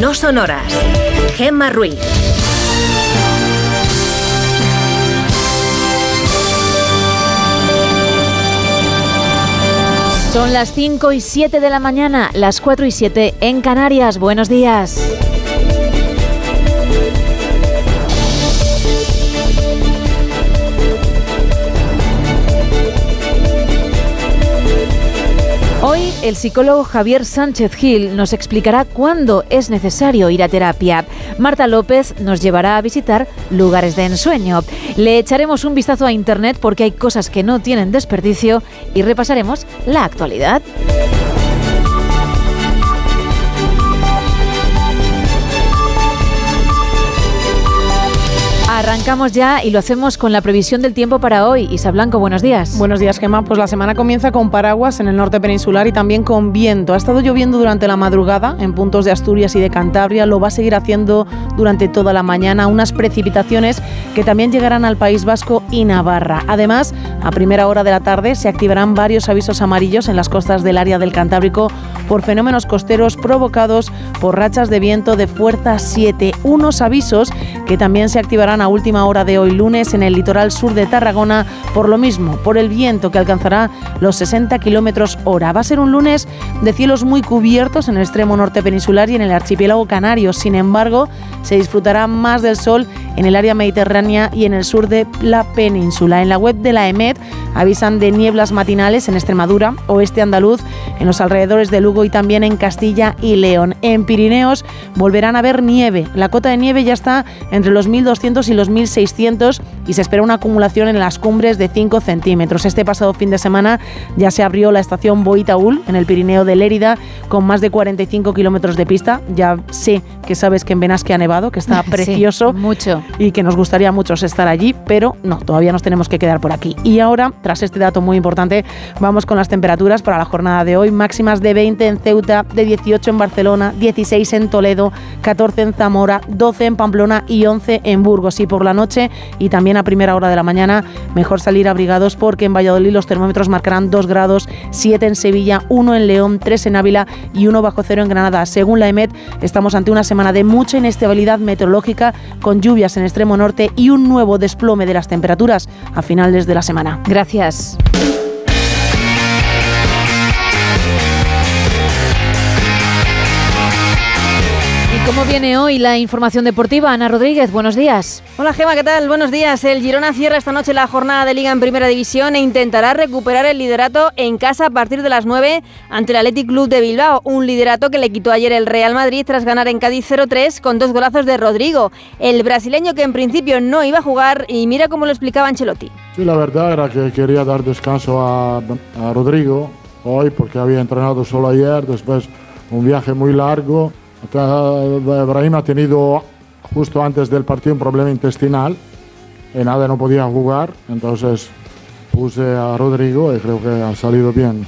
No son horas. Gemma Ruiz. Son las 5 y 7 de la mañana, las 4 y 7 en Canarias. Buenos días. El psicólogo Javier Sánchez Gil nos explicará cuándo es necesario ir a terapia. Marta López nos llevará a visitar lugares de ensueño. Le echaremos un vistazo a Internet porque hay cosas que no tienen desperdicio y repasaremos la actualidad. Arrancamos ya y lo hacemos con la previsión del tiempo para hoy. Isa Blanco, buenos días. Buenos días, Gemma. Pues la semana comienza con paraguas en el norte peninsular y también con viento. Ha estado lloviendo durante la madrugada en puntos de Asturias y de Cantabria. Lo va a seguir haciendo durante toda la mañana. Unas precipitaciones que también llegarán al País Vasco y Navarra. Además, a primera hora de la tarde se activarán varios avisos amarillos en las costas del área del Cantábrico por fenómenos costeros provocados por rachas de viento de fuerza 7. Unos avisos que también se activarán a última hora de hoy lunes en el litoral sur de Tarragona por lo mismo, por el viento que alcanzará los 60 kilómetros hora. Va a ser un lunes de cielos muy cubiertos en el extremo norte peninsular y en el archipiélago canario. Sin embargo, se disfrutará más del sol en el área mediterránea y en el sur de la península. En la web de la EMED avisan de nieblas matinales en Extremadura, oeste andaluz, en los alrededores de Lugo y también en Castilla y León. En Pirineos volverán a ver nieve. La cota de nieve ya está entre los 1.200 y los 1.600 y se espera una acumulación en las cumbres de 5 centímetros. Este pasado fin de semana ya se abrió la estación Boitaúl en el Pirineo de Lérida con más de 45 kilómetros de pista. Ya sé que sabes que en Benasque ha nevado, que está precioso. mucho. Y que nos gustaría mucho estar allí, pero no, todavía nos tenemos que quedar por aquí. Y ahora, tras este dato muy importante, vamos con las temperaturas para la jornada de hoy. Máximas de 20 en Ceuta, de 18 en Barcelona, 16 en Toledo, 14 en Zamora, 12 en Pamplona y 11 en Burgos. Y por la noche y también a primera hora de la mañana, mejor salir abrigados porque en Valladolid los termómetros marcarán 2 grados, 7 en Sevilla, 1 en León, 3 en Ávila y 1 bajo cero en Granada. Según la EMET, estamos ante una semana de mucha inestabilidad meteorológica con lluvias en extremo norte y un nuevo desplome de las temperaturas a finales de la semana. Gracias. ¿Cómo viene hoy la información deportiva? Ana Rodríguez, buenos días. Hola Gema, ¿qué tal? Buenos días. El Girona cierra esta noche la jornada de Liga en Primera División e intentará recuperar el liderato en casa a partir de las 9 ante el Athletic Club de Bilbao. Un liderato que le quitó ayer el Real Madrid tras ganar en Cádiz 0-3 con dos golazos de Rodrigo. El brasileño que en principio no iba a jugar y mira cómo lo explicaba Ancelotti. Sí, la verdad era que quería dar descanso a, a Rodrigo hoy porque había entrenado solo ayer, después un viaje muy largo Brahim ha tenido justo antes del partido un problema intestinal y nada, no podía jugar, entonces puse a Rodrigo y creo que ha salido bien.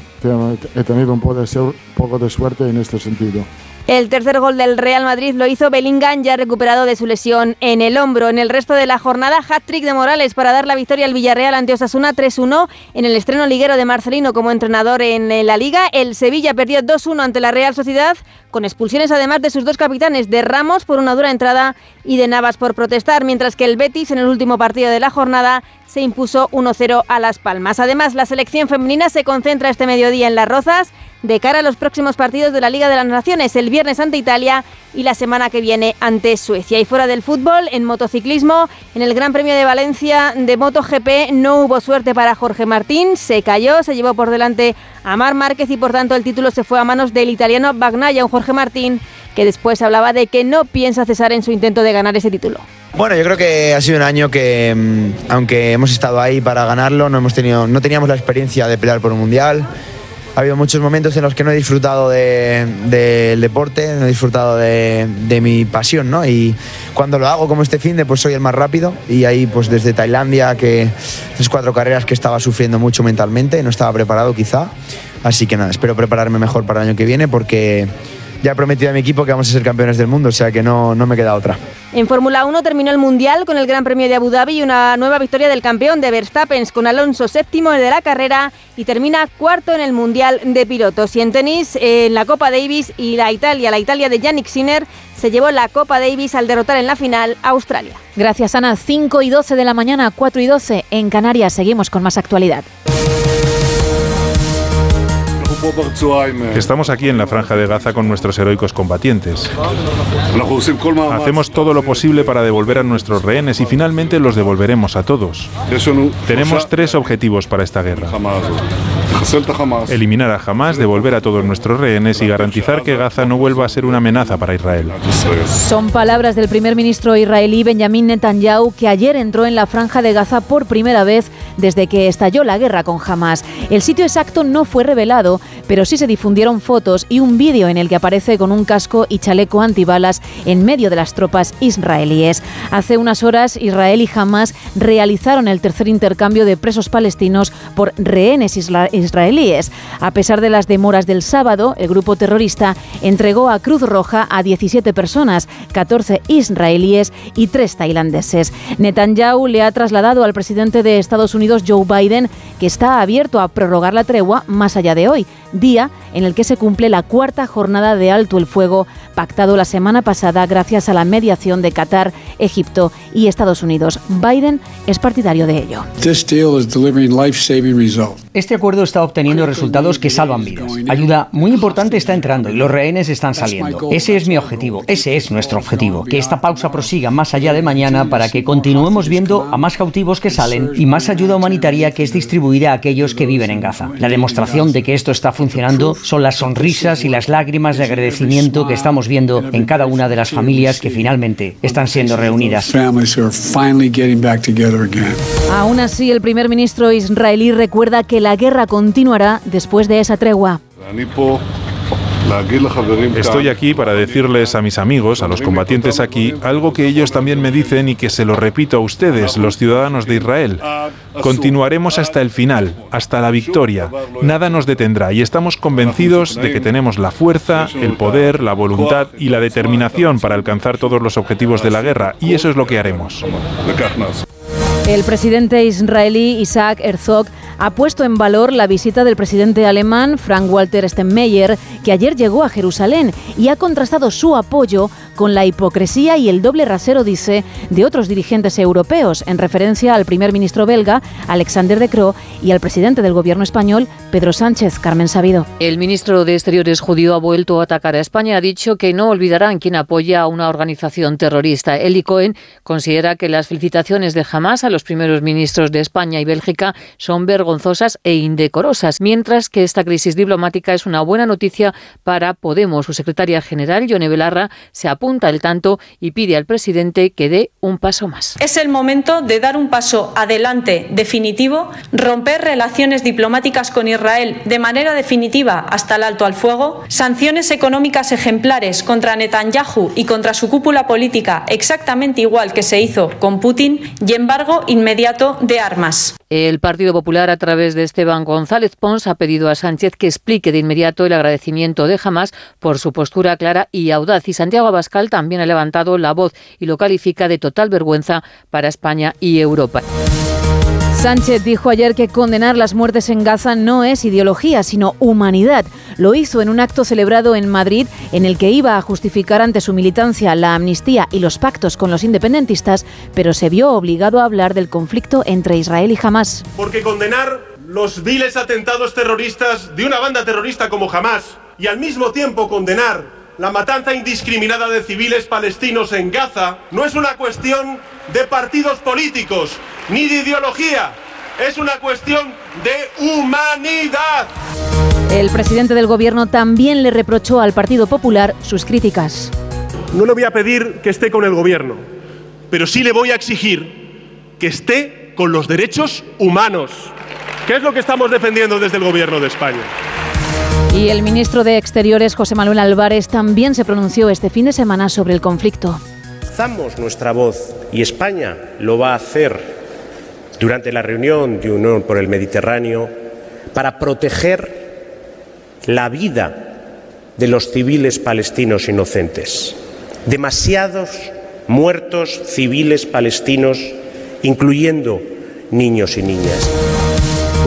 He tenido un poco de suerte en este sentido. El tercer gol del Real Madrid lo hizo Bellingham, ya recuperado de su lesión en el hombro. En el resto de la jornada, hat-trick de Morales para dar la victoria al Villarreal ante Osasuna 3-1 en el estreno liguero de Marcelino como entrenador en la Liga. El Sevilla perdió 2-1 ante la Real Sociedad, con expulsiones además de sus dos capitanes, de Ramos por una dura entrada y de Navas por protestar, mientras que el Betis en el último partido de la jornada se impuso 1-0 a Las Palmas. Además, la selección femenina se concentra este mediodía en Las Rozas de cara a los próximos partidos de la Liga de las Naciones, el viernes ante Italia y la semana que viene ante Suecia. Y fuera del fútbol, en motociclismo, en el Gran Premio de Valencia de MotoGP no hubo suerte para Jorge Martín, se cayó, se llevó por delante a Mar Márquez y por tanto el título se fue a manos del italiano Bagnaia, un Jorge Martín que después hablaba de que no piensa cesar en su intento de ganar ese título. Bueno, yo creo que ha sido un año que, mm, aunque hemos estado ahí para ganarlo, no, hemos tenido, no teníamos la experiencia de pelear por un mundial ha habido muchos momentos en los que no he disfrutado del deporte, no he disfrutado de, mi pasión, ¿no? Y cuando lo hago como este fin de, pues soy el más rápido y ahí pues desde Tailandia, que es cuatro carreras que estaba sufriendo mucho mentalmente, no estaba preparado quizá, así que nada, espero prepararme mejor para el año que viene porque ya he prometido a mi equipo que vamos a ser campeones del mundo, o sea que no, no me queda otra. En Fórmula 1 terminó el Mundial con el Gran Premio de Abu Dhabi y una nueva victoria del campeón de Verstappen con Alonso séptimo de la carrera y termina cuarto en el Mundial de Pilotos. Y en tenis, en la Copa Davis y la Italia, la Italia de Yannick Sinner se llevó la Copa Davis al derrotar en la final a Australia. Gracias Ana, 5 y 12 de la mañana, 4 y 12 en Canarias. Seguimos con más actualidad. Estamos aquí en la franja de Gaza con nuestros heroicos combatientes. Hacemos todo lo posible para devolver a nuestros rehenes y finalmente los devolveremos a todos. Tenemos tres objetivos para esta guerra. Eliminar a Hamas, devolver a todos nuestros rehenes y garantizar que Gaza no vuelva a ser una amenaza para Israel. Son palabras del primer ministro israelí Benjamin Netanyahu que ayer entró en la franja de Gaza por primera vez desde que estalló la guerra con Hamas. El sitio exacto no fue revelado, pero sí se difundieron fotos y un vídeo en el que aparece con un casco y chaleco antibalas en medio de las tropas israelíes. Hace unas horas Israel y Hamas realizaron el tercer intercambio de presos palestinos por rehenes israelíes. A pesar de las demoras del sábado, el grupo terrorista entregó a Cruz Roja a 17 personas, 14 israelíes y 3 tailandeses. Netanyahu le ha trasladado al presidente de Estados Unidos, Joe Biden, que está abierto a prorrogar la tregua más allá de hoy, día en el que se cumple la cuarta jornada de alto el fuego pactado la semana pasada gracias a la mediación de Qatar, Egipto y Estados Unidos. Biden es partidario de ello. Este acuerdo está obteniendo resultados que salvan vidas. Ayuda muy importante está entrando y los rehenes están saliendo. Ese es mi objetivo, ese es nuestro objetivo. Que esta pausa prosiga más allá de mañana para que continuemos viendo a más cautivos que salen y más ayuda humanitaria que es distribuida a aquellos que viven en Gaza. La demostración de que esto está funcionando son las sonrisas y las lágrimas de agradecimiento que estamos viendo en cada una de las familias que finalmente están siendo reunidas. Aún así, el primer ministro israelí recuerda que la guerra continuará después de esa tregua. Estoy aquí para decirles a mis amigos, a los combatientes aquí, algo que ellos también me dicen y que se lo repito a ustedes, los ciudadanos de Israel. Continuaremos hasta el final, hasta la victoria. Nada nos detendrá y estamos convencidos de que tenemos la fuerza, el poder, la voluntad y la determinación para alcanzar todos los objetivos de la guerra y eso es lo que haremos. El presidente israelí Isaac Herzog ha puesto en valor la visita del presidente alemán Frank-Walter Steinmeier, que ayer llegó a Jerusalén y ha contrastado su apoyo con la hipocresía y el doble rasero, dice, de otros dirigentes europeos, en referencia al primer ministro belga, Alexander De Croo, y al presidente del gobierno español, Pedro Sánchez. Carmen Sabido. El ministro de Exteriores judío ha vuelto a atacar a España. Ha dicho que no olvidarán quien apoya a una organización terrorista. Eli Cohen considera que las felicitaciones de Hamas a los primeros ministros de España y Bélgica son vergonzosas e indecorosas, mientras que esta crisis diplomática es una buena noticia para Podemos. Su secretaria general, Yone Belarra, se apunta el tanto y pide al presidente que dé un paso más. Es el momento de dar un paso adelante definitivo, romper relaciones diplomáticas con Israel de manera definitiva hasta el alto al fuego, sanciones económicas ejemplares contra Netanyahu y contra su cúpula política exactamente igual que se hizo con Putin y embargo inmediato de armas. El Partido Popular, a través de Esteban González Pons, ha pedido a Sánchez que explique de inmediato el agradecimiento de Hamas por su postura clara y audaz. Y Santiago Abascal también ha levantado la voz y lo califica de total vergüenza para España y Europa. Sánchez dijo ayer que condenar las muertes en Gaza no es ideología, sino humanidad. Lo hizo en un acto celebrado en Madrid en el que iba a justificar ante su militancia la amnistía y los pactos con los independentistas, pero se vio obligado a hablar del conflicto entre Israel y Hamas. Porque condenar los viles atentados terroristas de una banda terrorista como Hamas y al mismo tiempo condenar la matanza indiscriminada de civiles palestinos en Gaza no es una cuestión de partidos políticos ni de ideología, es una cuestión de humanidad. El presidente del gobierno también le reprochó al Partido Popular sus críticas. No le voy a pedir que esté con el gobierno, pero sí le voy a exigir que esté con los derechos humanos, que es lo que estamos defendiendo desde el gobierno de España. Y el ministro de Exteriores, José Manuel Álvarez, también se pronunció este fin de semana sobre el conflicto. Alzamos nuestra voz y España lo va a hacer durante la reunión de Unión por el Mediterráneo para proteger la vida de los civiles palestinos inocentes. Demasiados muertos civiles palestinos, incluyendo niños y niñas.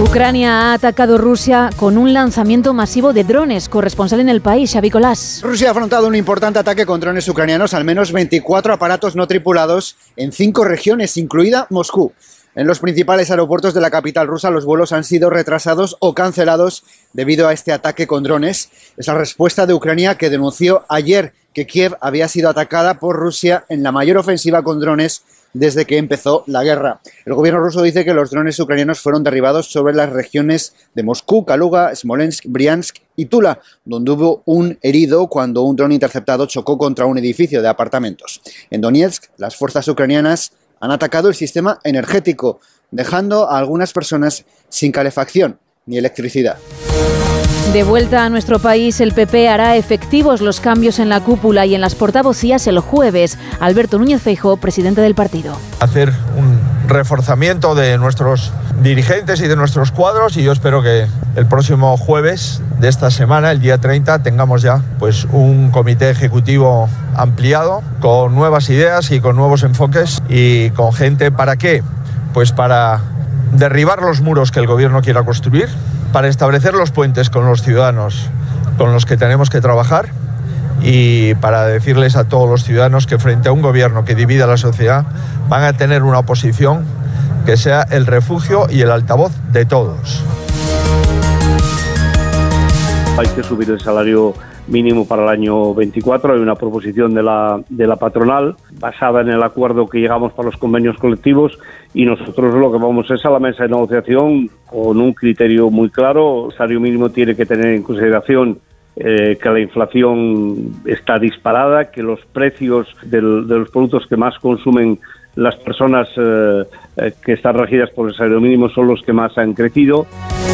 Ucrania ha atacado Rusia con un lanzamiento masivo de drones. Corresponsal en el país, Xavi Colás. Rusia ha afrontado un importante ataque con drones ucranianos, al menos 24 aparatos no tripulados en cinco regiones, incluida Moscú. En los principales aeropuertos de la capital rusa los vuelos han sido retrasados o cancelados debido a este ataque con drones. Es la respuesta de Ucrania que denunció ayer que Kiev había sido atacada por Rusia en la mayor ofensiva con drones desde que empezó la guerra. El gobierno ruso dice que los drones ucranianos fueron derribados sobre las regiones de Moscú, Kaluga, Smolensk, Briansk y Tula, donde hubo un herido cuando un dron interceptado chocó contra un edificio de apartamentos. En Donetsk, las fuerzas ucranianas han atacado el sistema energético, dejando a algunas personas sin calefacción ni electricidad. De vuelta a nuestro país, el PP hará efectivos los cambios en la cúpula y en las portavocías el jueves. Alberto Núñez Feijóo, presidente del partido. Hacer un reforzamiento de nuestros dirigentes y de nuestros cuadros y yo espero que el próximo jueves de esta semana, el día 30, tengamos ya pues un comité ejecutivo ampliado con nuevas ideas y con nuevos enfoques y con gente para qué? Pues para derribar los muros que el gobierno quiera construir, para establecer los puentes con los ciudadanos con los que tenemos que trabajar y para decirles a todos los ciudadanos que frente a un gobierno que divida la sociedad van a tener una oposición que sea el refugio y el altavoz de todos. Hay que subir el salario mínimo para el año 24. Hay una proposición de la, patronal basada en el acuerdo que llegamos para los convenios colectivos y nosotros lo que vamos es a la mesa de negociación con un criterio muy claro. El salario mínimo tiene que tener en consideración eh, que la inflación está disparada, que los precios de los productos que más consumen las personas eh, eh, que están regidas por el salario mínimo son los que más han crecido.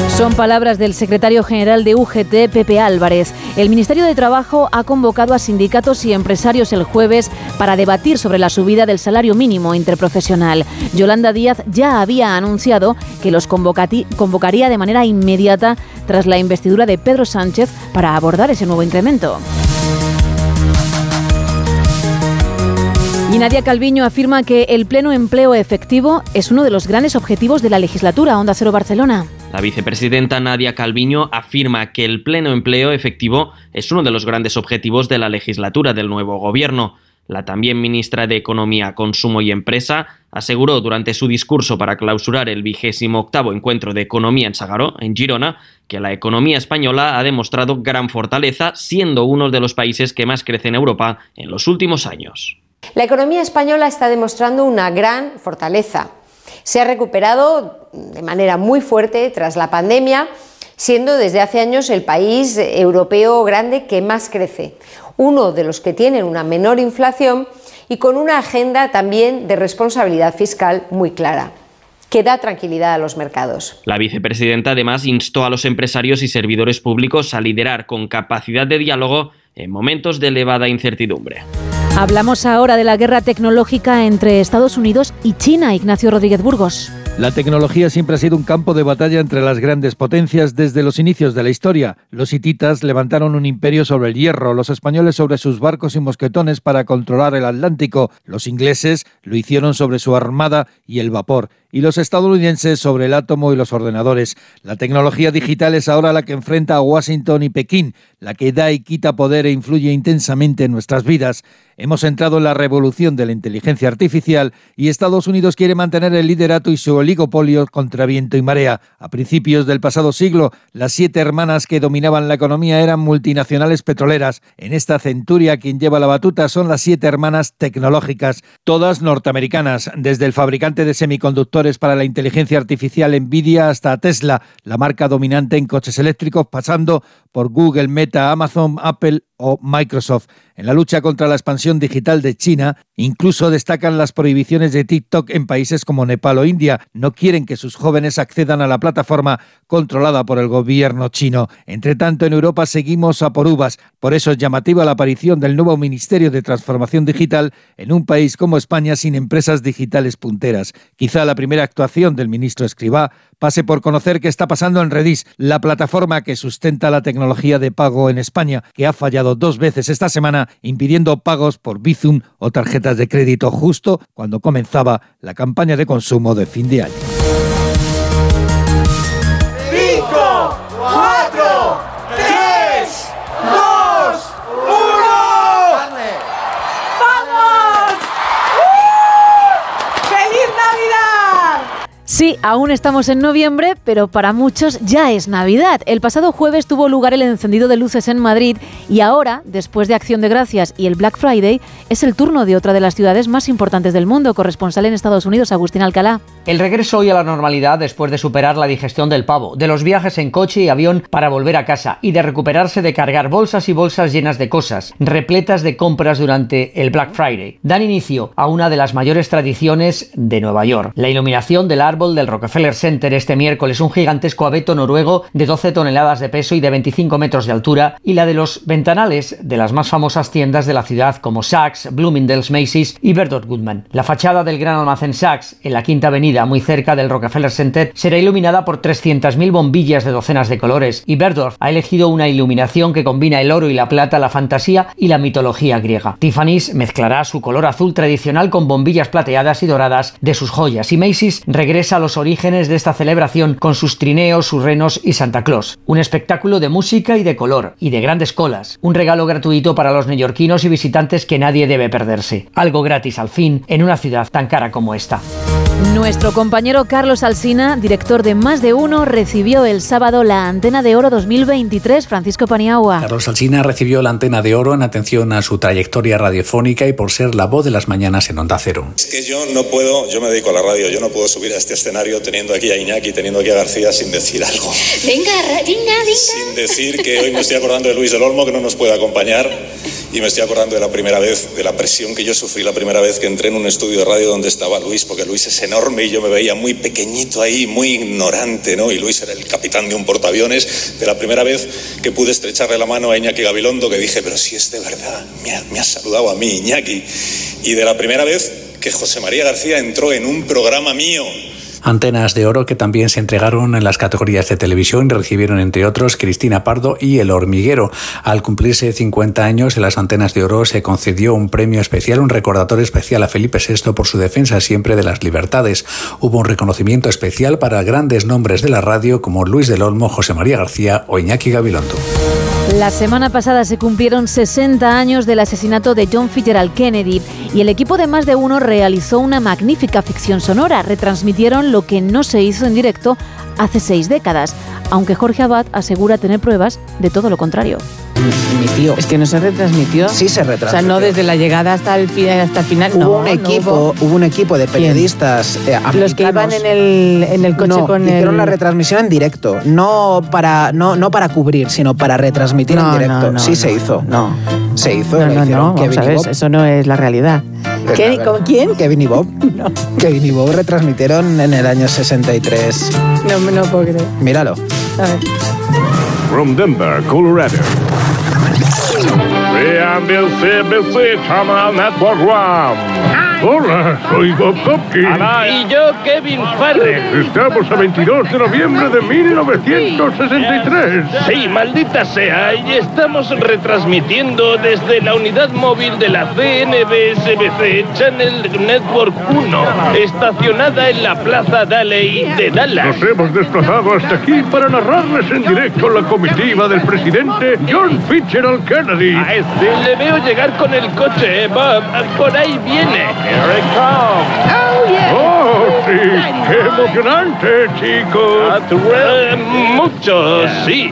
Son palabras del secretario general de UGT, Pepe Álvarez. El Ministerio de Trabajo ha convocado a sindicatos y empresarios el jueves para debatir sobre la subida del salario mínimo interprofesional. Yolanda Díaz ya había anunciado que los convocaría de manera inmediata tras la investidura de Pedro Sánchez para abordar ese nuevo incremento. Y Nadia Calviño afirma que el pleno empleo efectivo es uno de los grandes objetivos de la legislatura Onda Cero Barcelona. La vicepresidenta Nadia Calviño afirma que el pleno empleo efectivo es uno de los grandes objetivos de la legislatura del nuevo gobierno. La también ministra de Economía, Consumo y Empresa aseguró durante su discurso para clausurar el vigésimo octavo encuentro de economía en Sagaró, en Girona, que la economía española ha demostrado gran fortaleza, siendo uno de los países que más crece en Europa en los últimos años. La economía española está demostrando una gran fortaleza. Se ha recuperado de manera muy fuerte tras la pandemia, siendo desde hace años el país europeo grande que más crece, uno de los que tienen una menor inflación y con una agenda también de responsabilidad fiscal muy clara que da tranquilidad a los mercados. La vicepresidenta además instó a los empresarios y servidores públicos a liderar con capacidad de diálogo en momentos de elevada incertidumbre. Hablamos ahora de la guerra tecnológica entre Estados Unidos y China, Ignacio Rodríguez Burgos. La tecnología siempre ha sido un campo de batalla entre las grandes potencias desde los inicios de la historia. Los hititas levantaron un imperio sobre el hierro, los españoles sobre sus barcos y mosquetones para controlar el Atlántico, los ingleses lo hicieron sobre su armada y el vapor, y los estadounidenses sobre el átomo y los ordenadores. La tecnología digital es ahora la que enfrenta a Washington y Pekín, la que da y quita poder e influye intensamente en nuestras vidas. Hemos entrado en la revolución de la inteligencia artificial y Estados Unidos quiere mantener el liderato y su oligopolio contra viento y marea. A principios del pasado siglo, las siete hermanas que dominaban la economía eran multinacionales petroleras. En esta centuria quien lleva la batuta son las siete hermanas tecnológicas, todas norteamericanas, desde el fabricante de semiconductores para la inteligencia artificial Nvidia hasta Tesla, la marca dominante en coches eléctricos, pasando por Google, Meta, Amazon, Apple o Microsoft. En la lucha contra la expansión digital de China, incluso destacan las prohibiciones de TikTok en países como Nepal o India. No quieren que sus jóvenes accedan a la plataforma controlada por el gobierno chino. Entre tanto, en Europa seguimos a por uvas. Por eso es llamativa la aparición del nuevo Ministerio de Transformación Digital en un país como España sin empresas digitales punteras. Quizá la primera primera actuación del ministro Escribá pase por conocer qué está pasando en Redis, la plataforma que sustenta la tecnología de pago en España, que ha fallado dos veces esta semana impidiendo pagos por Bizum o tarjetas de crédito justo cuando comenzaba la campaña de consumo de fin de año. Sí, aún estamos en noviembre, pero para muchos ya es Navidad. El pasado jueves tuvo lugar el encendido de luces en Madrid y ahora, después de Acción de Gracias y el Black Friday, es el turno de otra de las ciudades más importantes del mundo, corresponsal en Estados Unidos, Agustín Alcalá. El regreso hoy a la normalidad después de superar la digestión del pavo, de los viajes en coche y avión para volver a casa y de recuperarse de cargar bolsas y bolsas llenas de cosas, repletas de compras durante el Black Friday. Dan inicio a una de las mayores tradiciones de Nueva York, la iluminación del árbol del Rockefeller Center este miércoles, un gigantesco abeto noruego de 12 toneladas de peso y de 25 metros de altura, y la de los ventanales de las más famosas tiendas de la ciudad como Saks, Bloomingdale's, Macy's y Berdot Goodman. La fachada del gran almacén Saks, en la Quinta Avenida, muy cerca del Rockefeller Center, será iluminada por 300.000 bombillas de docenas de colores, y Berdorf ha elegido una iluminación que combina el oro y la plata, la fantasía y la mitología griega. Tiffany's mezclará su color azul tradicional con bombillas plateadas y doradas de sus joyas, y Macy's regresa a los orígenes de esta celebración con sus trineos, sus renos y Santa Claus. Un espectáculo de música y de color, y de grandes colas. Un regalo gratuito para los neoyorquinos y visitantes que nadie debe perderse. Algo gratis al fin en una ciudad tan cara como esta. Nuestro compañero Carlos Alsina, director de Más de Uno, recibió el sábado la Antena de Oro 2023. Francisco Paniagua. Carlos Alsina recibió la Antena de Oro en atención a su trayectoria radiofónica y por ser la voz de las mañanas en Onda Cero. Es que yo no puedo, yo me dedico a la radio, yo no puedo subir a este escenario teniendo aquí a Iñaki, teniendo aquí a García sin decir algo. Venga, venga, venga. Sin decir que hoy me estoy acordando de Luis del Olmo, que no nos puede acompañar, y me estoy acordando de la primera vez, de la presión que yo sufrí la primera vez que entré en un estudio de radio donde estaba Luis, porque Luis es enorme y yo me veía muy pequeñito ahí, muy ignorante, ¿no? Y Luis era el capitán de un portaaviones. De la primera vez que pude estrecharle la mano a Iñaki Gabilondo, que dije, pero si es de verdad, me ha, me ha saludado a mí, Iñaki. Y de la primera vez que José María García entró en un programa mío. Antenas de oro que también se entregaron en las categorías de televisión recibieron entre otros Cristina Pardo y El Hormiguero. Al cumplirse 50 años en las Antenas de Oro se concedió un premio especial, un recordatorio especial a Felipe VI por su defensa siempre de las libertades. Hubo un reconocimiento especial para grandes nombres de la radio como Luis del Olmo, José María García o Iñaki Gabilondo. La semana pasada se cumplieron 60 años del asesinato de John Fitzgerald Kennedy y el equipo de Más de Uno realizó una magnífica ficción sonora. Retransmitieron lo que no se hizo en directo hace seis décadas, aunque Jorge Abad asegura tener pruebas de todo lo contrario. Es que no se retransmitió. Sí se O sea, retransmitió. no desde la llegada hasta el final. Hasta el final. Hubo no, un no equipo, hubo un equipo de periodistas eh, Los que iban en el, en el coche no, con hicieron el... la retransmisión en directo, no para no, no para cubrir, sino para retransmitir No, en directo. no, no, sí no, se hizo. No. Se hizo. No, no, no, vamos a ver, eso no es la realidad. ¿Qué? la ¿Con quién? Kevin y Bob. Kevin y Bob retransmitieron en el año 63. No me lo puedo creer. Míralo. A ver. From Denver, Colorado. CNBC, BC Channel Network One. Hola, soy Bob Hopkins. Y yo, Kevin Farrell. Estamos a 22 de noviembre de 1963. Sí, maldita sea, y estamos retransmitiendo desde la unidad móvil de la CNBSBC Channel Network 1, estacionada en la Plaza Daley de Dallas. Nos hemos desplazado hasta aquí para narrarles en directo la comitiva del presidente John Fitzgerald Kennedy. A este le veo llegar con el coche, eh, Bob. Por ahí viene. Here it comes. Oh, yeah. ¡Oh, sí! ¡Qué emocionante, chicos! Eh, mucho, sí.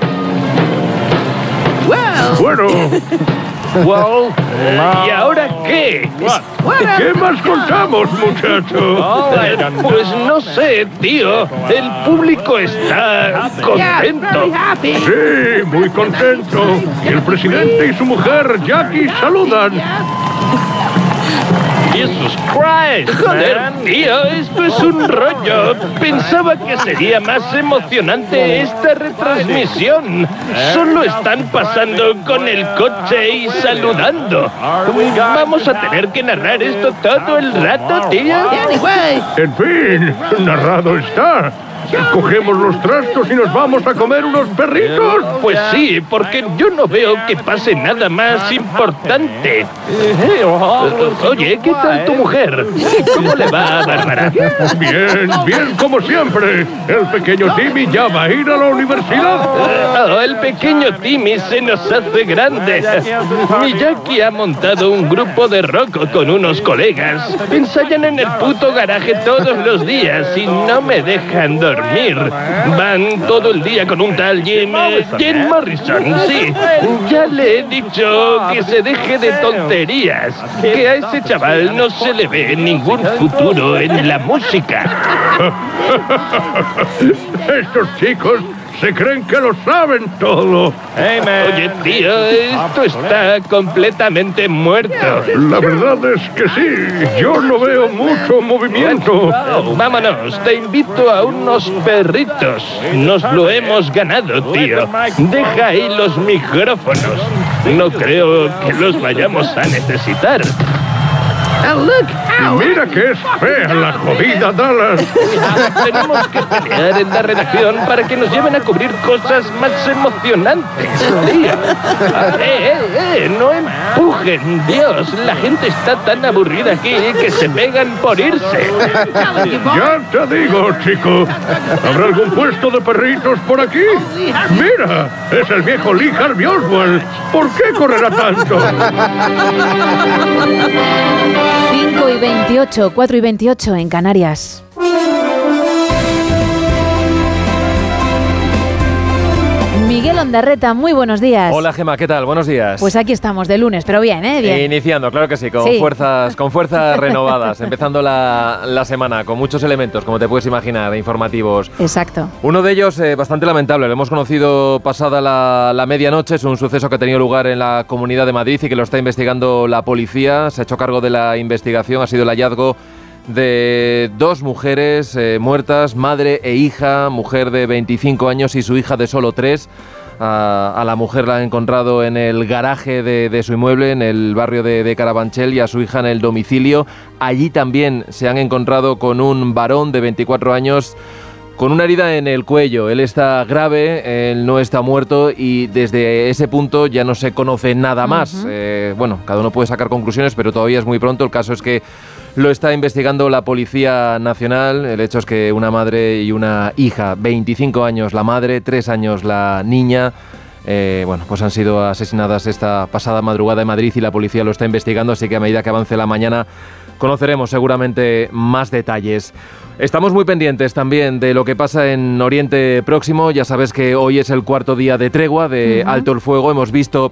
Bueno, Well, ¿y ahora qué? ¿qué más contamos, muchachos? Eh, Pues no sé, tío. El público está contento. Sí, muy contento. Y el presidente y su mujer, Jackie, saludan. Jesus Christ. Joder, tío, esto es un rollo. Pensaba que sería más emocionante esta retransmisión. Solo están pasando con el coche y saludando. Vamos a tener que narrar esto todo el rato, tío. En fin, narrado está. Cogemos los trastos y nos vamos a comer unos perritos. Pues sí, porque yo no veo que pase nada más importante. Oye, ¿qué tal tu mujer? ¿Cómo le va a Bárbara? Bien, bien como siempre. El pequeño Timmy ya va a ir a la universidad. Oh, el pequeño Timmy se nos hace grande. Miyaki ha montado un grupo de rock con unos colegas. Ensayan en el puto garaje todos los días y no me dejan dormir. Van todo el día con un tal Jim, Jim Morrison, sí. Ya le he dicho que se deje de tonterías, que a ese chaval no se le ve ningún futuro en la música. Estos chicos se creen que lo saben todo. Oye, tío, esto está completamente muerto. La verdad es que sí, yo no veo mucho movimiento. Vámonos, te invito a unos perritos. Nos lo hemos ganado, tío. Deja ahí los micrófonos. No creo que los vayamos a necesitar. Mira que es fea la jodida Dallas. Tenemos que pelear en la redacción para que nos lleven a cubrir cosas más emocionantes. Tío. Eh, eh, eh, no empujen, Dios. La gente está tan aburrida aquí que se pegan por irse. Ya te digo, chico. ¿Habrá algún puesto de perritos por aquí? Mira, es el viejo Lee Harvey Oswald. ¿Por qué correrá tanto? 5 y 28, 4 y 28 en Canarias. Miguel Ondarreta, muy buenos días. Hola Gema, ¿qué tal? Buenos días. Pues aquí estamos de lunes, pero bien, ¿eh? Bien. Iniciando, claro que sí, con Sí. fuerzas, con fuerzas renovadas, empezando la, la semana con muchos elementos, como te puedes imaginar, informativos. Exacto. Uno de ellos eh, bastante lamentable, lo hemos conocido pasada la, la medianoche, es un suceso que ha tenido lugar en la Comunidad de Madrid y que lo está investigando la policía, se ha hecho cargo de la investigación, ha sido el hallazgo de dos mujeres eh, muertas, madre e hija, mujer de 25 años y su hija de solo 3. A, a la mujer la han encontrado en el garaje de, de su inmueble, en el barrio de, de Carabanchel, y a su hija en el domicilio. Allí también se han encontrado con un varón de 24 años con una herida en el cuello. Él está grave, él no está muerto y desde ese punto ya no se conoce nada más. Eh, bueno, cada uno puede sacar conclusiones, pero todavía es muy pronto. El caso es que lo está investigando la Policía Nacional. El hecho es que una madre y una hija, 25 años la madre, 3 años la niña, eh, bueno, pues han sido asesinadas esta pasada madrugada en Madrid y la policía lo está investigando, así que a medida que avance la mañana conoceremos seguramente más detalles. Estamos muy pendientes también de lo que pasa en Oriente Próximo. Ya sabes que hoy es el cuarto día de tregua, de alto el fuego. Hemos visto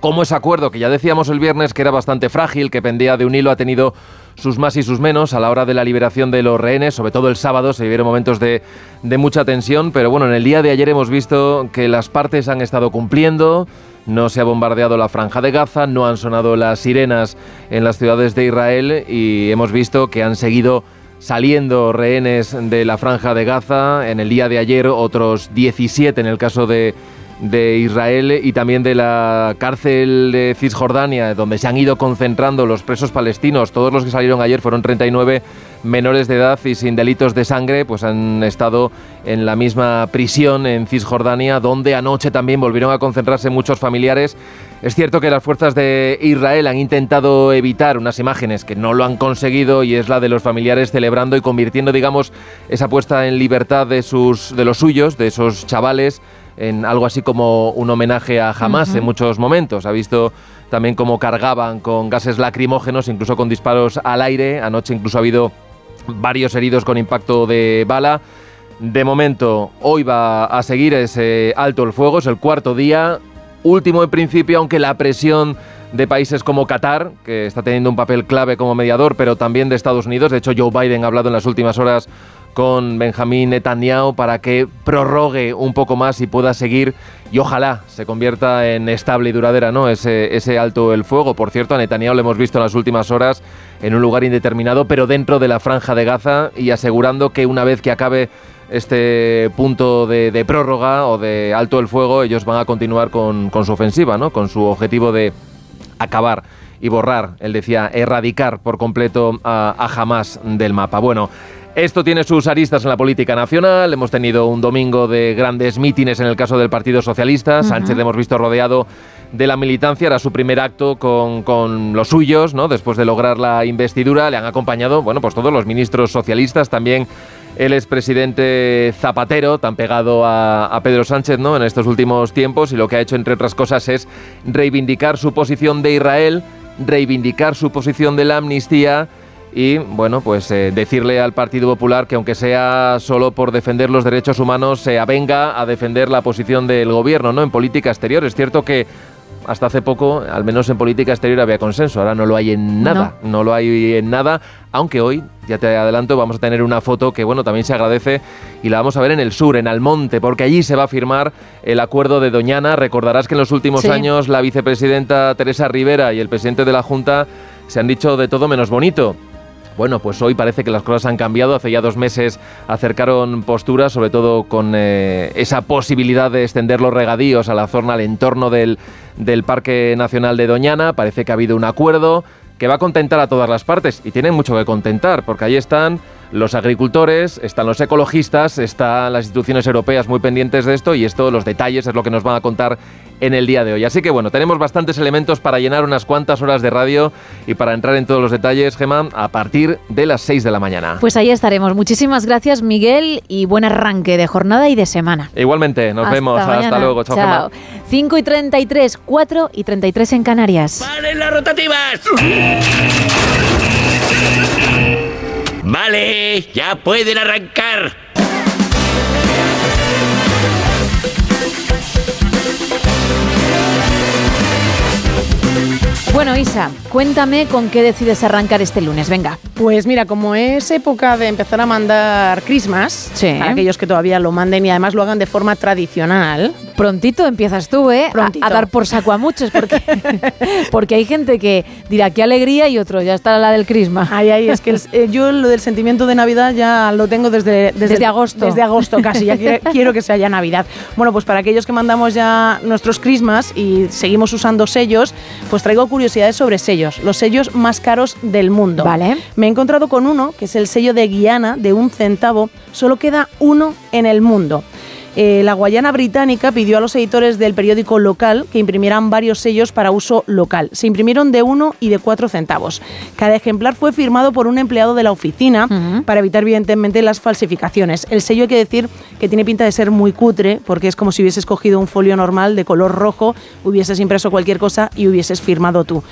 cómo ese acuerdo, que ya decíamos el viernes que era bastante frágil, que pendía de un hilo, ha tenido sus más y sus menos a la hora de la liberación de los rehenes, sobre todo el sábado se vivieron momentos de, de mucha tensión, pero bueno, en el día de ayer hemos visto que las partes han estado cumpliendo, no se ha bombardeado la franja de Gaza, no han sonado las sirenas en las ciudades de Israel y hemos visto que han seguido saliendo rehenes de la franja de Gaza. En el día de ayer otros 17 en el caso de, de Israel y también de la cárcel de Cisjordania, donde se han ido concentrando los presos palestinos. Todos los que salieron ayer fueron 39 menores de edad y sin delitos de sangre, pues han estado en la misma prisión en Cisjordania, donde anoche también volvieron a concentrarse muchos familiares. Es cierto que las fuerzas de Israel han intentado evitar unas imágenes que no lo han conseguido y es la de los familiares celebrando y convirtiendo, digamos, esa puesta en libertad de sus de los suyos, de esos chavales en algo así como un homenaje a Hamas en muchos momentos. Ha visto también cómo cargaban con gases lacrimógenos, incluso con disparos al aire. Anoche incluso ha habido varios heridos con impacto de bala. De momento, hoy va a seguir ese alto el fuego, es el cuarto día, último en principio, aunque la presión de países como Qatar, que está teniendo un papel clave como mediador, pero también de Estados Unidos. De hecho, Joe Biden ha hablado en las últimas horas con Benjamín Netanyahu para que prorrogue un poco más y pueda seguir y ojalá se convierta en estable y duradera ¿no? ese, ese alto el fuego. Por cierto, a Netanyahu le hemos visto en las últimas horas en un lugar indeterminado, pero dentro de la franja de Gaza y asegurando que una vez que acabe este punto de, prórroga o de alto el fuego, ellos van a continuar con, su ofensiva, ¿no? con su objetivo de acabar y borrar, él decía, erradicar por completo a, a Hamas del mapa. Bueno, esto tiene sus aristas en la política nacional. Hemos tenido un domingo de grandes mítines en el caso del Partido Socialista. Sánchez le hemos visto rodeado de la militancia. Era su primer acto con, con, los suyos, ¿no? Después de lograr la investidura. Le han acompañado, bueno, pues todos los ministros socialistas, también el expresidente Zapatero, tan pegado a, a, Pedro Sánchez ¿no? en estos últimos tiempos, y lo que ha hecho, entre otras cosas, es reivindicar su posición de Israel, reivindicar su posición de la amnistía y bueno, pues eh, decirle al Partido Popular que aunque sea solo por defender los derechos humanos, se avenga a defender la posición del gobierno, ¿no? En política exterior. Es cierto que hasta hace poco, al menos en política exterior, había consenso. Ahora no lo hay en nada. No, lo hay en nada. Aunque hoy, ya te adelanto, vamos a tener una foto que, bueno, también se agradece y la vamos a ver en el sur, en Almonte, porque allí se va a firmar el acuerdo de Doñana. Recordarás que en los últimos años la vicepresidenta Teresa Rivera y el presidente de la Junta se han dicho de todo menos bonito. Bueno, pues hoy parece que las cosas han cambiado. Hace ya dos meses acercaron posturas, sobre todo con eh, esa posibilidad de extender los regadíos a la zona, al entorno del, del Parque Nacional de Doñana. Parece que ha habido un acuerdo que va a contentar a todas las partes y tienen mucho que contentar, porque ahí están los agricultores, están los ecologistas, están las instituciones europeas muy pendientes de esto y esto, los detalles, es lo que nos van a contar en el día de hoy. Así que bueno, tenemos bastantes elementos para llenar unas cuantas horas de radio y para entrar en todos los detalles, Gemma, a partir de las 6 de la mañana. Pues ahí estaremos. Muchísimas gracias, Miguel, y buen arranque de jornada y de semana. Igualmente, nos vemos. Hasta luego. Chao, Chao. 5 y 33, 4 y 33 en Canarias. ¡Paren las rotativas! Vale, ya pueden arrancar. Bueno, Isa, cuéntame con qué decides arrancar este lunes. Venga. Pues mira, como es época de empezar a mandar Christmas, para aquellos que todavía lo manden y además lo hagan de forma tradicional. Prontito empiezas tú, ¿eh? A, dar por saco a muchos, porque, porque hay gente que dirá qué alegría y otro ya está la del Christmas. Ay, ay, es que eh, yo lo del sentimiento de Navidad ya lo tengo desde, desde, agosto. Desde agosto casi, ya quiero, que sea ya Navidad. Bueno, pues para aquellos que mandamos ya nuestros Christmas y seguimos usando sellos, pues traigo curiosidades sobre sellos, los sellos más caros del mundo. Vale. Me he encontrado con uno, que es el sello de Guiana, de un centavo, solo queda uno en el mundo. Eh, la Guayana Británica pidió a los editores del periódico local que imprimieran varios sellos para uso local. Se imprimieron de uno y de cuatro centavos. Cada ejemplar fue firmado por un empleado de la oficina para evitar evidentemente las falsificaciones. El sello hay que decir que tiene pinta de ser muy cutre porque es como si hubieses cogido un folio normal de color rojo, hubieses impreso cualquier cosa y hubieses firmado tú.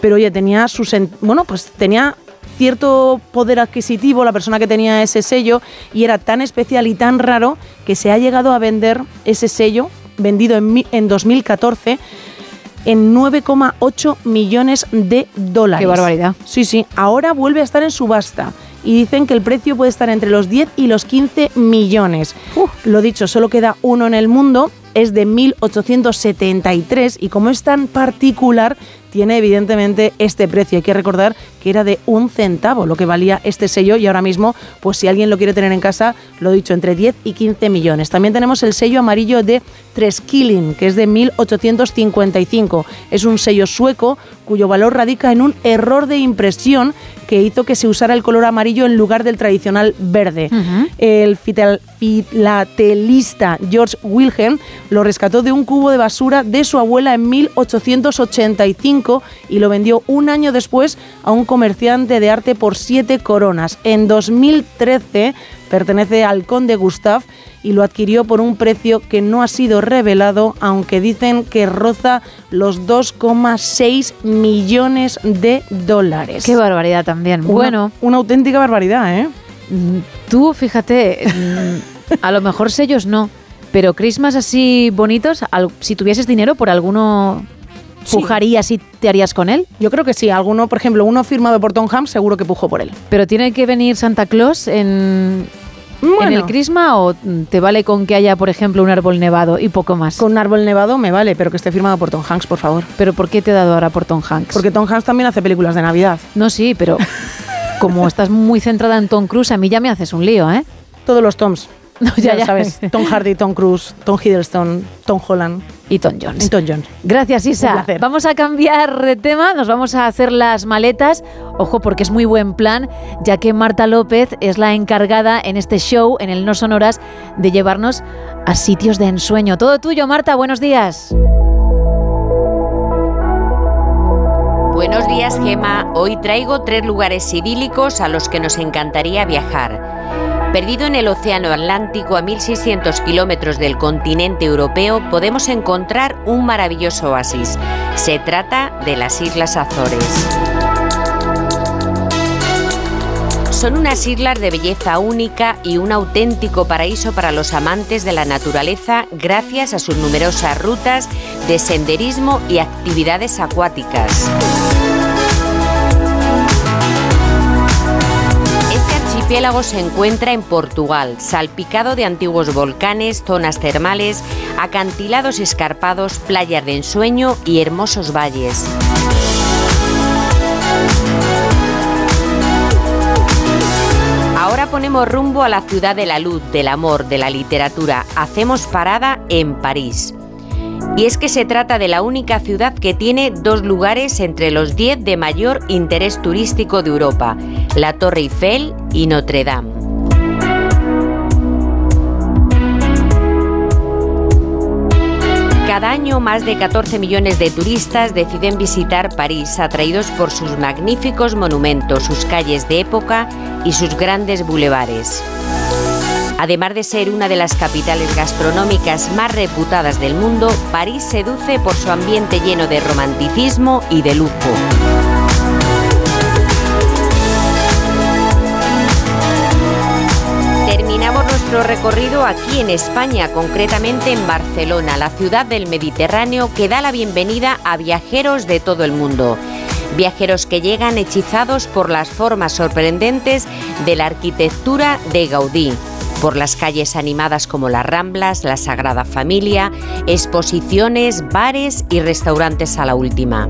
Pero oye, tenía su bueno, pues tenía cierto poder adquisitivo la persona que tenía ese sello y era tan especial y tan raro que se ha llegado a vender ese sello, vendido en, en 2014 en 9,8 millones de dólares. Qué barbaridad. Sí, sí, ahora vuelve a estar en subasta y dicen que el precio puede estar entre los 10 y los 15 millones. Lo dicho, solo queda uno en el mundo, es de 1873 y como es tan particular, tiene evidentemente este precio. Hay que recordar que era de un centavo lo que valía este sello y ahora mismo, pues si alguien lo quiere tener en casa, lo he dicho, entre 10 y 15 millones. También tenemos el sello amarillo de Treskilling, que es de 1855. Es un sello sueco cuyo valor radica en un error de impresión que hizo que se usara el color amarillo en lugar del tradicional verde. El filatelista George Wilhelm lo rescató de un cubo de basura de su abuela en 1885 y lo vendió un año después a un comerciante de arte por siete coronas. En 2013 pertenece al conde Gustav y lo adquirió por un precio que no ha sido revelado, aunque dicen que roza los 2,6 millones de dólares. Qué barbaridad también. bueno, una auténtica barbaridad, ¿eh? Mm, tú, fíjate, mm, a lo mejor sellos no, pero Christmas así bonitos, si tuvieses dinero por alguno ¿Pujarías y te harías con él? Yo creo que sí. Alguno, por ejemplo, uno firmado por Tom Hanks, seguro que pujo por él. Pero tiene que venir Santa Claus en ¿En Bueno. el crisma o te vale con que haya, por ejemplo, un árbol nevado y poco más? Con un árbol nevado me vale, pero que esté firmado por Tom Hanks, por favor. ¿Pero por qué te he dado ahora por Tom Hanks? Porque Tom Hanks también hace películas de Navidad. No, sí, pero como estás muy centrada en Tom Cruise, a mí ya me haces un lío, ¿eh? Todos los Toms. No, ya, ya, sabes. Tom Hardy, Tom Cruise, Tom Hiddleston, Tom Holland y Tom Jones. Y Tom Jones. Gracias, Isa. Vamos a cambiar de tema, nos vamos a hacer las maletas. Ojo, porque es muy buen plan, ya que Marta López es la encargada en este show, en el No Sonoras, de llevarnos a sitios de ensueño. Todo tuyo, Marta, buenos días. Buenos días, Gema. Hoy traigo tres lugares idílicos a los que nos encantaría viajar. Perdido en el Océano Atlántico a 1.600 kilómetros del continente europeo, podemos encontrar un maravilloso oasis. Se trata de las Islas Azores. Son unas islas de belleza única y un auténtico paraíso para los amantes de la naturaleza gracias a sus numerosas rutas de senderismo y actividades acuáticas. Archipiélago se encuentra en Portugal, salpicado de antiguos volcanes, zonas termales, acantilados escarpados, playas de ensueño y hermosos valles. Ahora ponemos rumbo a la ciudad de la luz, del amor, de la literatura. Hacemos parada en París. Y es que se trata de la única ciudad que tiene dos lugares entre los 10 de mayor interés turístico de Europa, la Torre Eiffel y Notre Dame. Cada año más de 14 millones de turistas deciden visitar París, atraídos por sus magníficos monumentos, sus calles de época y sus grandes bulevares. Además de ser una de las capitales gastronómicas más reputadas del mundo, París seduce por su ambiente lleno de romanticismo y de lujo. Terminamos nuestro recorrido aquí en España, concretamente en Barcelona, la ciudad del Mediterráneo que da la bienvenida a viajeros de todo el mundo. Viajeros que llegan hechizados por las formas sorprendentes de la arquitectura de Gaudí, por las calles animadas como las Ramblas, la Sagrada Familia, exposiciones, bares y restaurantes a la última.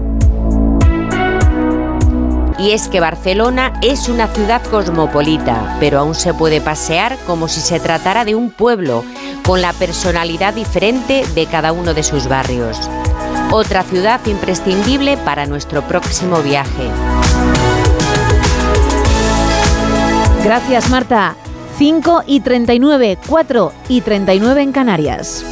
Y es que Barcelona es una ciudad cosmopolita, pero aún se puede pasear como si se tratara de un pueblo, con la personalidad diferente de cada uno de sus barrios. Otra ciudad imprescindible para nuestro próximo viaje. Gracias, Marta. 5 y 39, 4 y 39 en Canarias.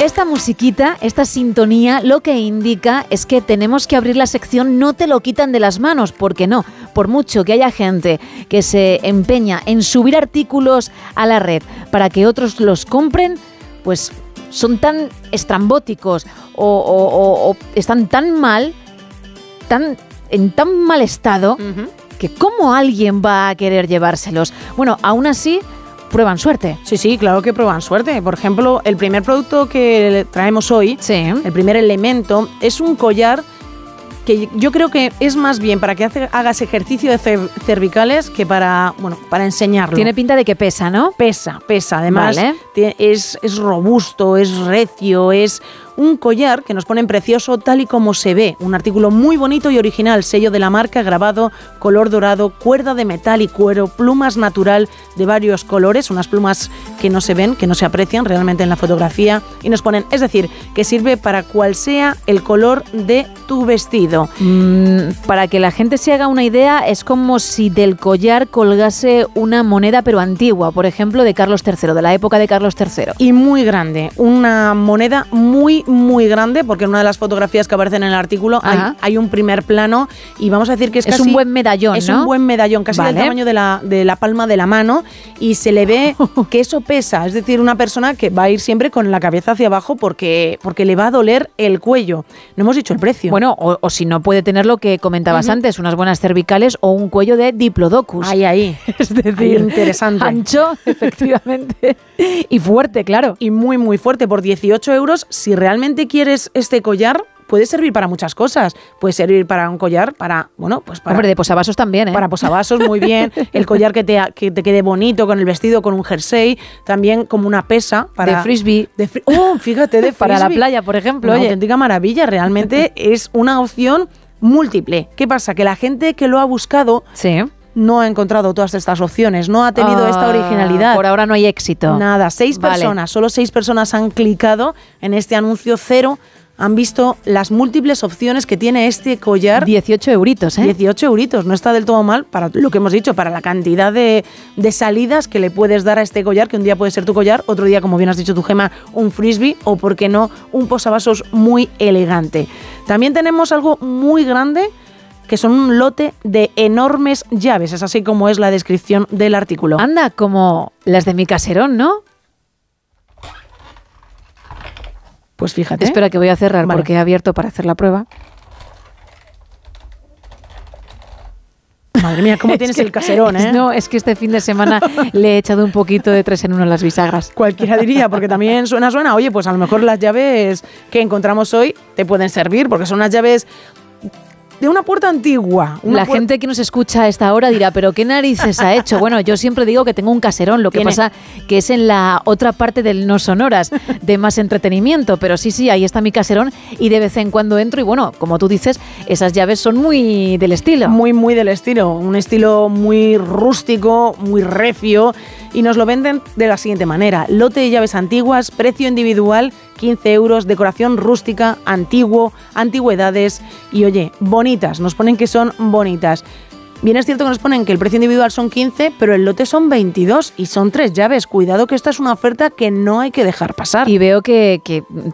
Esta musiquita, esta sintonía, lo que indica es que tenemos que abrir la sección No te lo quitan de las manos, porque no, por mucho que haya gente que se empeña en subir artículos a la red para que otros los compren, pues son tan estrambóticos o, o- o- o están tan mal, tan, en tan mal estado, que cómo alguien va a querer llevárselos. Bueno, aún así, prueban suerte. Sí, sí, claro que prueban suerte. Por ejemplo, el primer producto que traemos hoy, el primer elemento, es un collar que yo creo que es más bien para que hagas ejercicio de cer- cervicales que para, bueno, para enseñarlo. Tiene pinta de que pesa, ¿no? Pesa, pesa. Además, Vale. es, es robusto, es recio, es un collar que nos ponen precioso tal y como se ve. Un artículo muy bonito y original, sello de la marca, grabado, color dorado, cuerda de metal y cuero, plumas natural de varios colores, unas plumas que no se ven, que no se aprecian realmente en la fotografía y nos ponen, es decir, que sirve para cual sea el color de tu vestido. Mm, para que la gente se haga una idea, es como si del collar colgase una moneda pero antigua, por ejemplo, de Carlos III, de la época de Carlos III. Y muy grande, una moneda muy, muy grande, porque en una de las fotografías que aparecen en el artículo hay, hay un primer plano y vamos a decir que es, Es casi- un buen medallón, Es ¿no? un buen medallón, casi del Vale. tamaño de la, de la palma de la mano y se le ve que eso pesa, es decir, una persona que va a ir siempre con la cabeza hacia abajo porque, porque le va a doler el cuello. No hemos dicho el precio. Bueno, o, o si no puede tener lo que comentabas Ujú. antes, unas buenas cervicales o un cuello de diplodocus. Ahí, ahí. Es decir, Ahí, interesante. Ancho, efectivamente. y fuerte, claro. Y muy, muy fuerte. Por 18 euros, si realmente quieres este collar, puede servir para muchas cosas. Puede servir para un collar, para, bueno, pues para... Hombre, de posavasos también, ¿eh? Para posavasos, muy bien. El collar que te, que te quede bonito con el vestido, con un jersey. También como una pesa para... De frisbee. De fri- oh, fíjate, de Para la frisbee. playa, por ejemplo, Una oye. auténtica maravilla. Realmente es una opción múltiple. ¿Qué pasa? Que la gente que lo ha buscado no ha encontrado todas estas opciones, no ha tenido esta Ah, originalidad. Por ahora no hay éxito. Nada, seis Vale. personas, solo seis personas han clicado en este anuncio cero. Han visto las múltiples opciones que tiene este collar. 18 euritos, ¿eh? 18 euritos, no está del todo mal para lo que hemos dicho, para la cantidad de, de salidas que le puedes dar a este collar, que un día puede ser tu collar, otro día, como bien has dicho tu gema, un frisbee o, por qué no, un posavasos muy elegante. También tenemos algo muy grande que son un lote de enormes llaves, es así como es la descripción del artículo. Anda, como las de mi caserón, ¿no? Pues fíjate. Espera que voy a cerrar Vale. porque he abierto para hacer la prueba. Madre mía, cómo tienes que- el caserón, ¿eh? No, es que este fin de semana le he echado un poquito de tres en uno a las bisagras. Cualquiera diría, porque también suena, suena. Oye, pues a lo mejor las llaves que encontramos hoy te pueden servir, porque son unas llaves de una puerta antigua. Una la puer- gente que nos escucha a esta hora dirá, pero ¿qué narices ha hecho? Bueno, yo siempre digo que tengo un caserón, lo que Tiene. pasa que es en la otra parte del no sonoras, de más entretenimiento, pero sí, sí, ahí está mi caserón y de vez en cuando entro y bueno, como tú dices, esas llaves son muy del estilo. Muy, muy del estilo. Un estilo muy rústico, muy refio. Y nos lo venden de la siguiente manera. Lote de llaves antiguas, precio individual, 15 euros, decoración rústica, antiguo, antigüedades. Y oye, Nos ponen que son bonitas. Bien es cierto que nos ponen que el precio individual son 15, pero el lote son 22 y son tres llaves. Cuidado que esta es una oferta que no hay que dejar pasar. Y veo que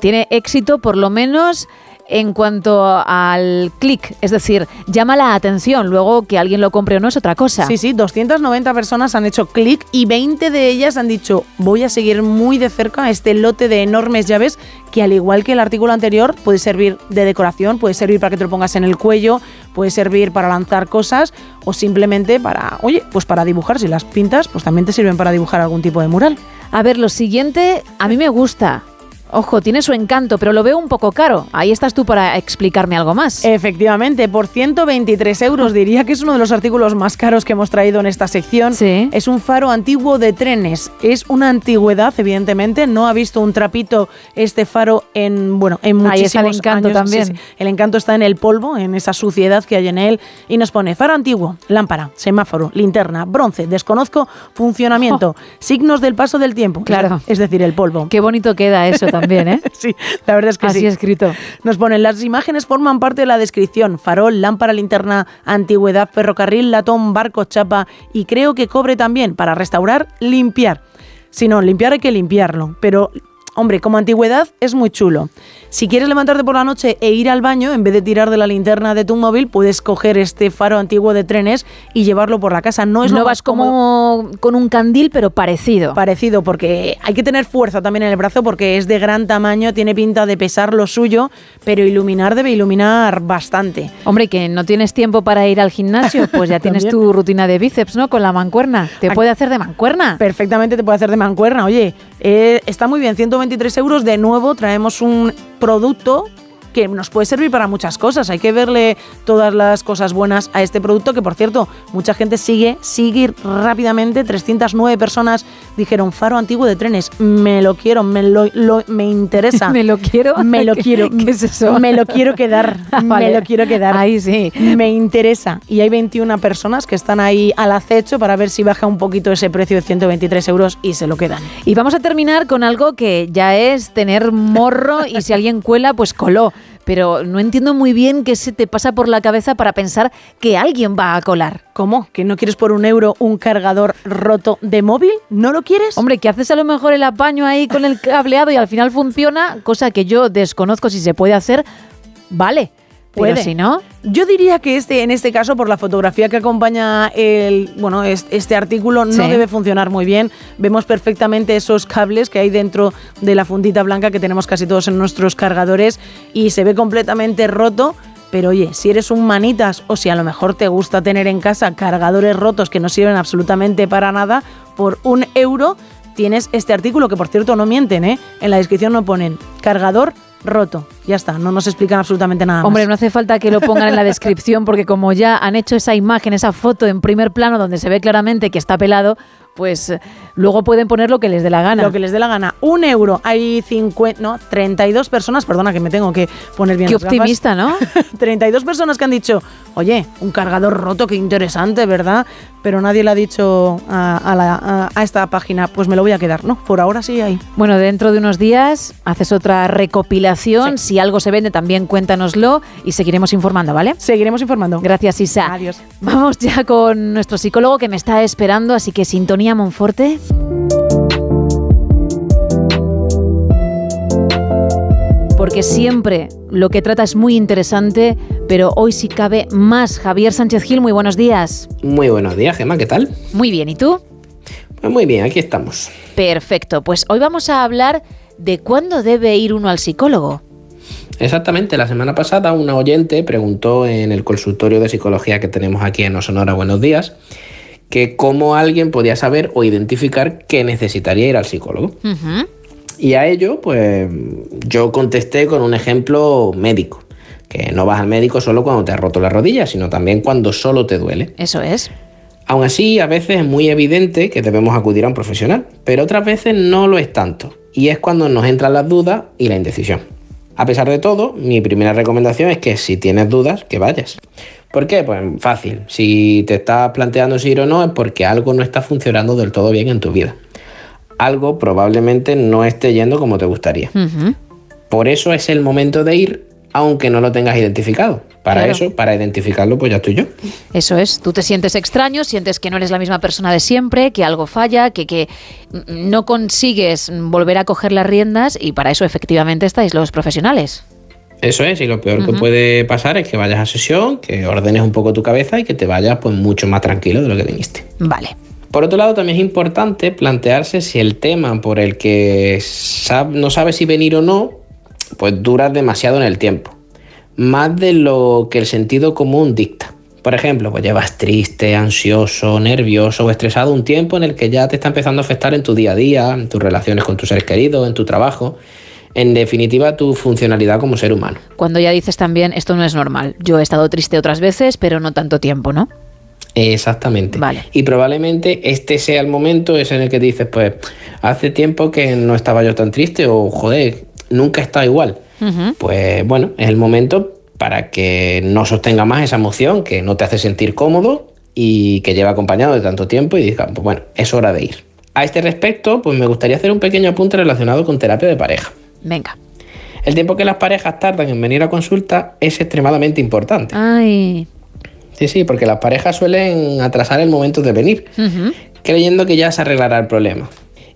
tiene éxito por lo menos en cuanto al clic, es decir, llama la atención, luego que alguien lo compre o no es otra cosa. Sí, sí, 290 personas han hecho clic y 20 de ellas han dicho voy a seguir muy de cerca este lote de enormes llaves que al igual que el artículo anterior puede servir de decoración, puede servir para que te lo pongas en el cuello, puede servir para lanzar cosas o simplemente para, oye, pues para dibujar, si las pintas, pues también te sirven para dibujar algún tipo de mural. A ver, lo siguiente, a mí me gusta. Ojo, tiene su encanto, pero lo veo un poco caro. Ahí estás tú para explicarme algo más. Efectivamente, por 123 euros diría que es uno de los artículos más caros que hemos traído en esta sección. Es un faro antiguo de trenes. Es una antigüedad, evidentemente. No ha visto un trapito este faro en, bueno, en Ahí está muchísimos el encanto años. también. Sí, sí. El encanto está en el polvo, en esa suciedad que hay en él. Y nos pone faro antiguo, lámpara, semáforo, linterna, bronce, desconozco funcionamiento, signos del paso del tiempo. Claro. Es decir, el polvo. Qué bonito queda eso también, ¿eh? sí, la verdad es que Así sí. escrito. Nos ponen, las imágenes forman parte de la descripción. Farol, lámpara, linterna, antigüedad, ferrocarril, latón, barco, chapa y creo que cobre también para restaurar, limpiar. Si no, limpiar hay que limpiarlo, pero... Hombre, como antigüedad es muy chulo. Si quieres levantarte por la noche e ir al baño, en vez de tirar de la linterna de tu móvil, puedes coger este faro antiguo de trenes y llevarlo por la casa. No es no lo vas como con un candil, pero parecido. Parecido, porque hay que tener fuerza también en el brazo porque es de gran tamaño, tiene pinta de pesar lo suyo, pero iluminar debe iluminar bastante. Hombre, que no tienes tiempo para ir al gimnasio, pues ya tienes tu rutina de bíceps, ¿no? Con la mancuerna. Te puede hacer de mancuerna. Perfectamente te puede hacer de mancuerna. Oye, eh, está muy bien, 123 euros. De nuevo traemos un producto que nos puede servir para muchas cosas. Hay que verle todas las cosas buenas a este producto, que por cierto, mucha gente sigue, sigue rápidamente. 309 personas dijeron faro antiguo de trenes. Me lo quiero, me lo, lo- me interesa. Me lo quiero. Me lo ¿Qué- quiero. qué es eso? Me lo quiero quedar. Vale. Me lo quiero quedar. Ahí sí. Me interesa. Y hay 21 personas que están ahí al acecho para ver si baja un poquito ese precio de 123 euros y se lo quedan. Y vamos a terminar con algo que ya es tener morro y si alguien cuela, pues coló. Pero no entiendo muy bien qué se te pasa por la cabeza para pensar que alguien va a colar. ¿Cómo? ¿Que no quieres por un euro un cargador roto de móvil? ¿No lo quieres? Hombre, que haces a lo mejor el apaño ahí con el cableado y al final funciona, cosa que yo desconozco si se puede hacer, vale. Pero si no, Yo diría que este, en este caso, por la fotografía que acompaña el, bueno, es- este artículo, no Sí. debe funcionar muy bien. Vemos perfectamente esos cables que hay dentro de la fundita blanca que tenemos casi todos en nuestros cargadores y se ve completamente roto. Pero oye, si eres un manitas o si a lo mejor te gusta tener en casa cargadores rotos que no sirven absolutamente para nada, por un euro tienes este artículo que por cierto no mienten, ¿eh? En la descripción no ponen cargador roto. Ya está, no nos explican absolutamente nada más. Hombre, no hace falta que lo pongan en la descripción porque como ya han hecho esa imagen, esa foto en primer plano donde se ve claramente que está pelado, pues eh, luego pueden poner lo que les dé la gana. Lo que les dé la gana. Un euro. Hay 50, no, 32 personas, perdona que me tengo que poner bien Qué las gafas. optimista, ¿no? 32 personas que han dicho, oye, un cargador roto, qué interesante, ¿verdad? Pero nadie le ha dicho a, a la- a- a esta página, pues me lo voy a quedar. No, por ahora sí hay. Bueno, dentro de unos días haces otra recopilación. Si algo se vende, también cuéntanoslo y seguiremos informando, ¿vale? Seguiremos informando. Gracias, Isa. Adiós. Vamos ya con nuestro psicólogo que me está esperando, así que sintonía Monforte. Porque siempre lo que trata es muy interesante, pero hoy sí cabe más. Javier Sánchez Gil, muy buenos días. Muy buenos días, Gemma, ¿qué tal? Muy bien, ¿y tú? Pues muy bien, aquí estamos. Perfecto, pues hoy vamos a hablar de cuándo debe ir uno al psicólogo. Exactamente, la semana pasada una oyente preguntó en el consultorio de psicología que tenemos aquí en Osonora Buenos Días que cómo alguien podía saber o identificar que necesitaría ir al psicólogo. Y a ello, pues yo contesté con un ejemplo médico, que no vas al médico solo cuando te has roto la rodilla, sino también cuando solo te duele. Eso es. Aún así, a veces es muy evidente que debemos acudir a un profesional, pero otras veces no lo es tanto, y es cuando nos entran las dudas y la indecisión. A pesar de todo, mi primera recomendación es que si tienes dudas, que vayas. ¿Por qué? Pues fácil. Si te estás planteando si ir o no es porque algo no está funcionando del todo bien en tu vida. Algo probablemente no esté yendo como te gustaría. Por eso es el momento de ir, aunque no lo tengas identificado. Para Claro. eso, para identificarlo, pues ya estoy yo. Eso es, tú te sientes extraño, sientes que no eres la misma persona de siempre, que algo falla, que, que no consigues volver a coger las riendas y para eso efectivamente estáis los profesionales. Eso es, y lo peor que puede pasar es que vayas a sesión, que ordenes un poco tu cabeza y que te vayas pues mucho más tranquilo de lo que viniste. Vale. Por otro lado, también es importante plantearse si el tema por el que sab- no sabes si venir o no, pues dura demasiado en el tiempo. Más de lo que el sentido común dicta. Por ejemplo, pues llevas triste, ansioso, nervioso o estresado un tiempo en el que ya te está empezando a afectar en tu día a día, en tus relaciones con tus seres queridos, en tu trabajo, en definitiva tu funcionalidad como ser humano. Cuando ya dices también, esto no es normal, yo he estado triste otras veces, pero no tanto tiempo, ¿no? Exactamente. Y probablemente este sea el momento ese en el que dices, pues, hace tiempo que no estaba yo tan triste o, joder, nunca he estado igual. Pues bueno, es el momento para que no sostenga más esa emoción que no te hace sentir cómodo y que lleva acompañado de tanto tiempo y digas, pues bueno, es hora de ir. A este respecto, pues me gustaría hacer un pequeño apunte relacionado con terapia de pareja. Venga. El tiempo que las parejas tardan en venir a consulta es extremadamente importante. Ay. Sí, sí, porque las parejas suelen atrasar el momento de venir, creyendo que ya se arreglará el problema.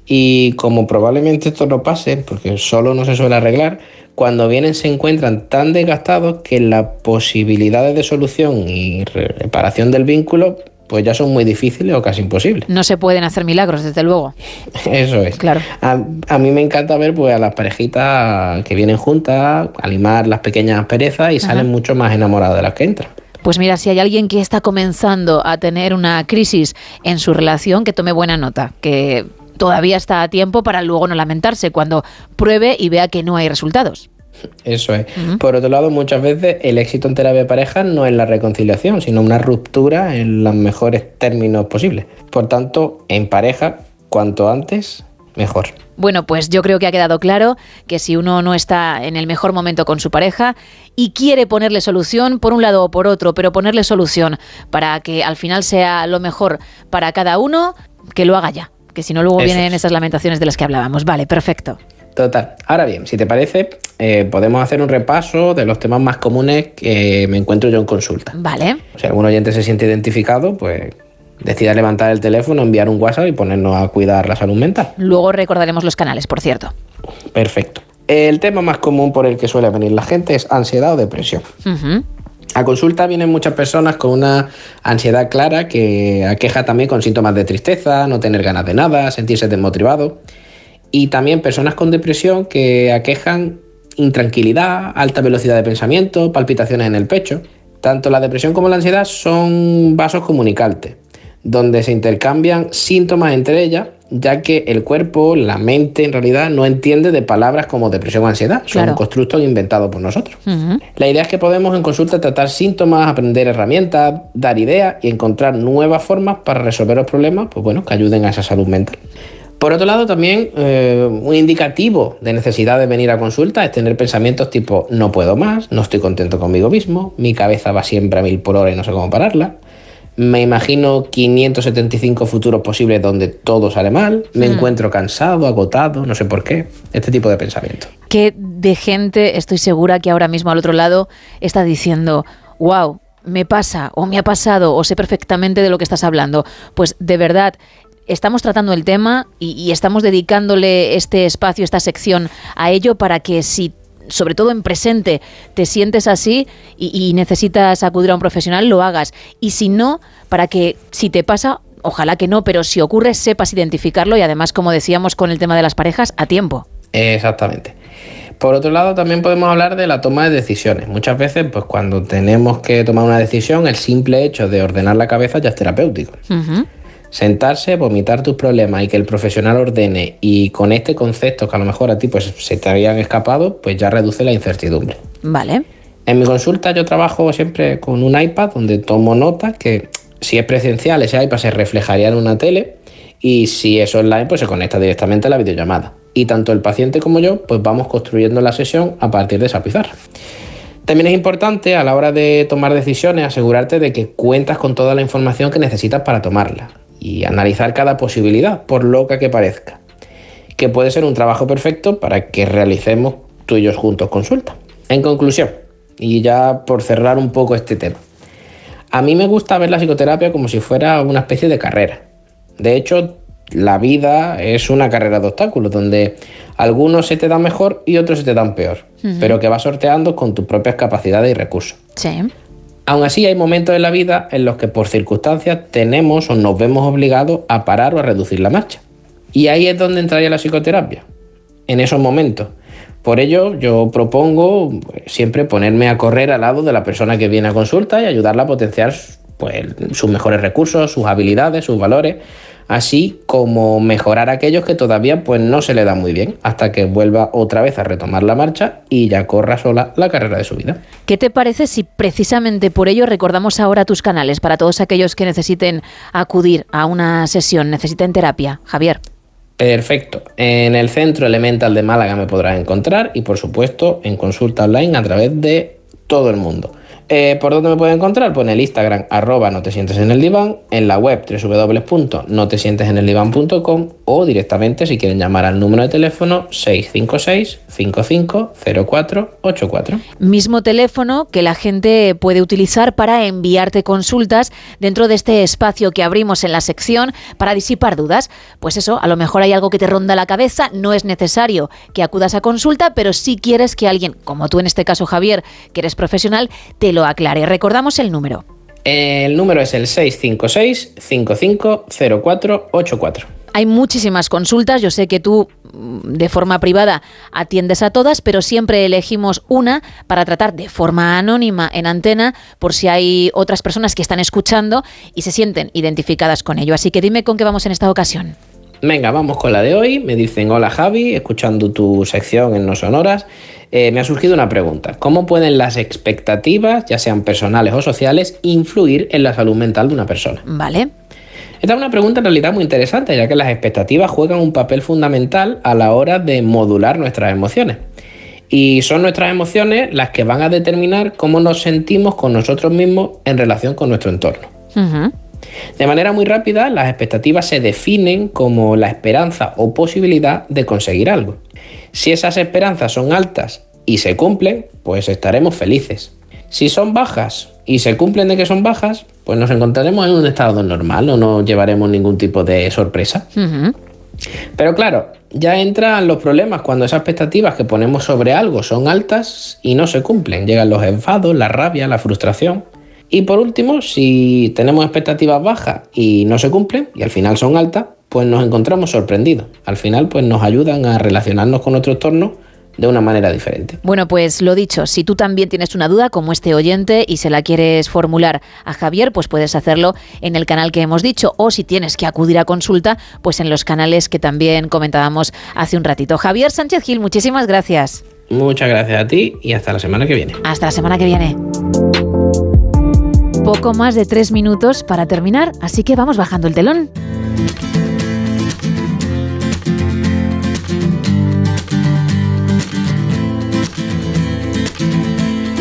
Y como probablemente esto no pase, porque solo no se suele arreglar, cuando vienen se encuentran tan desgastados que las posibilidades de solución y reparación del vínculo pues ya son muy difíciles o casi imposibles. No se pueden hacer milagros, desde luego. Eso es. Claro. A, a mí me encanta ver pues a las parejitas que vienen juntas, animar las pequeñas perezas y Ajá. salen mucho más enamoradas de las que entran. Pues mira, si hay alguien que está comenzando a tener una crisis en su relación, que tome buena nota, que todavía está a tiempo para luego no lamentarse cuando pruebe y vea que no hay resultados. Eso es. Por otro lado, muchas veces el éxito en terapia de pareja no es la reconciliación, sino una ruptura en los mejores términos posibles. Por tanto, en pareja, cuanto antes, mejor. Bueno, pues yo creo que ha quedado claro que si uno no está en el mejor momento con su pareja y quiere ponerle solución por un lado o por otro, pero ponerle solución para que al final sea lo mejor para cada uno, que lo haga ya. Que si no, luego Eso vienen es. esas lamentaciones de las que hablábamos. Vale, perfecto. Total. Ahora bien, si te parece, eh, podemos hacer un repaso de los temas más comunes que me encuentro yo en consulta. Vale. Si algún oyente se siente identificado, pues decida levantar el teléfono, enviar un WhatsApp y ponernos a cuidar la salud mental. Luego recordaremos los canales, por cierto. Perfecto. El tema más común por el que suele venir la gente es ansiedad o depresión. A consulta vienen muchas personas con una ansiedad clara que aqueja también con síntomas de tristeza, no tener ganas de nada, sentirse desmotivado. Y también personas con depresión que aquejan intranquilidad, alta velocidad de pensamiento, palpitaciones en el pecho. Tanto la depresión como la ansiedad son vasos comunicantes, donde se intercambian síntomas entre ellas ya que el cuerpo, la mente en realidad no entiende de palabras como depresión o ansiedad, son Claro. constructos inventados por nosotros. La idea es que podemos en consulta tratar síntomas, aprender herramientas, dar ideas y encontrar nuevas formas para resolver los problemas, pues bueno, que ayuden a esa salud mental. Por otro lado, también eh, un indicativo de necesidad de venir a consulta es tener pensamientos tipo no puedo más, no estoy contento conmigo mismo, mi cabeza va siempre a mil por hora y no sé cómo pararla. Me imagino 575 futuros posibles donde todo sale mal, me Hmm. encuentro cansado, agotado, no sé por qué. Este tipo de pensamientos. que de gente, estoy segura que ahora mismo al otro lado está diciendo, wow, me pasa o me ha pasado o sé perfectamente de lo que estás hablando. Pues de verdad, estamos tratando el tema y, y estamos dedicándole este espacio, esta sección a ello para que si sobre todo en presente, te sientes así y, y necesitas acudir a un profesional, lo hagas. Y si no, para que si te pasa, ojalá que no, pero si ocurre, sepas identificarlo y además, como decíamos con el tema de las parejas, a tiempo. Exactamente. Por otro lado, también podemos hablar de la toma de decisiones. Muchas veces, pues cuando tenemos que tomar una decisión, el simple hecho de ordenar la cabeza ya es terapéutico. Sentarse, vomitar tus problemas y que el profesional ordene y con este concepto que a lo mejor a ti pues se te habían escapado, pues ya reduce la incertidumbre. Vale. En mi consulta yo trabajo siempre con un iPad donde tomo notas que si es presencial ese iPad se reflejaría en una tele y si es online pues se conecta directamente a la videollamada. Y tanto el paciente como yo pues vamos construyendo la sesión a partir de esa pizarra. También es importante a la hora de tomar decisiones asegurarte de que cuentas con toda la información que necesitas para tomarla y analizar cada posibilidad, por loca que parezca, que puede ser un trabajo perfecto para que realicemos tú y yo juntos consulta. En conclusión, y ya por cerrar un poco este tema, a mí me gusta ver la psicoterapia como si fuera una especie de carrera. De hecho, la vida es una carrera de obstáculos donde algunos se te dan mejor y otros se te dan peor, pero que vas sorteando con tus propias capacidades y recursos. Sí. Aún así, hay momentos en la vida en los que por circunstancias tenemos o nos vemos obligados a parar o a reducir la marcha. Y ahí es donde entraría la psicoterapia, en esos momentos. Por ello, yo propongo pues, siempre ponerme a correr al lado de la persona que viene a consulta y ayudarla a potenciar pues, sus mejores recursos, sus habilidades, sus valores, así como mejorar aquellos que todavía pues, no se le dan muy bien, hasta que vuelva otra vez a retomar la marcha y ya corra sola la carrera de su vida. ¿Qué te parece si precisamente por ello recordamos ahora tus canales para todos aquellos que necesiten acudir a una sesión, necesiten terapia? Javier. Perfecto. En el Centro Elemental de Málaga me podrás encontrar y por supuesto en consulta online a través de todo el mundo. Eh, ¿Por dónde me puedes encontrar? Pues en el Instagram arroba no te sientes en el diván, en la web www.notesienteseneldivan.com o directamente si quieren llamar al número de teléfono 656 550484. Mismo teléfono que la gente puede utilizar para enviarte consultas dentro de este espacio que abrimos en la sección para disipar dudas. Pues eso, a lo mejor hay algo que te ronda la cabeza, no es necesario que acudas a consulta, pero si quieres que alguien, como tú en este caso Javier, que eres profesional, te lo aclare. Recordamos el número. El número es el 656 550484. Hay muchísimas consultas, yo sé que tú mm, de forma privada atiendes a todas, pero siempre elegimos una para tratar de forma anónima en antena por si hay otras personas que están escuchando y se sienten identificadas con ello. Así que dime con qué vamos en esta ocasión. Venga, vamos con la de hoy. Me dicen, hola Javi, escuchando tu sección en No Sonoras, eh, me ha surgido una pregunta. ¿Cómo pueden las expectativas, ya sean personales o sociales, influir en la salud mental de una persona? Vale. Esta es una pregunta en realidad muy interesante, ya que las expectativas juegan un papel fundamental a la hora de modular nuestras emociones. Y son nuestras emociones las que van a determinar cómo nos sentimos con nosotros mismos en relación con nuestro entorno. De manera muy rápida, las expectativas se definen como la esperanza o posibilidad de conseguir algo. Si esas esperanzas son altas y se cumplen, pues estaremos felices. Si son bajas y se cumplen de que son bajas, pues nos encontraremos en un estado normal, no nos llevaremos ningún tipo de sorpresa. Pero claro, ya entran los problemas cuando esas expectativas que ponemos sobre algo son altas y no se cumplen. Llegan los enfados, la rabia, la frustración. Y por último, si tenemos expectativas bajas y no se cumplen y al final son altas, pues nos encontramos sorprendidos. Al final, pues nos ayudan a relacionarnos con nuestro entorno de una manera diferente. Bueno, pues lo dicho, si tú también tienes una duda como este oyente y se la quieres formular a Javier, pues puedes hacerlo en el canal que hemos dicho o si tienes que acudir a consulta, pues en los canales que también comentábamos hace un ratito. Javier Sánchez Gil, muchísimas gracias. Muchas gracias a ti y hasta la semana que viene. Hasta la semana que viene. Poco más de tres minutos para terminar, así que vamos bajando el telón.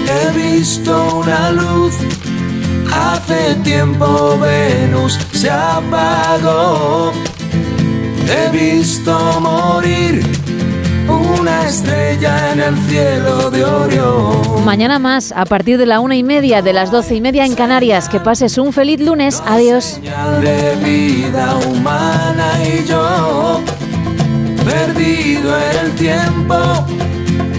He visto una luz, hace tiempo Venus se apagó. He visto morir una estrella en el cielo de Orión. Mañana más, a partir de la una y media, de las doce y media en Canarias. Que pases un feliz lunes. Adiós. de vida humana y yo, perdido el tiempo,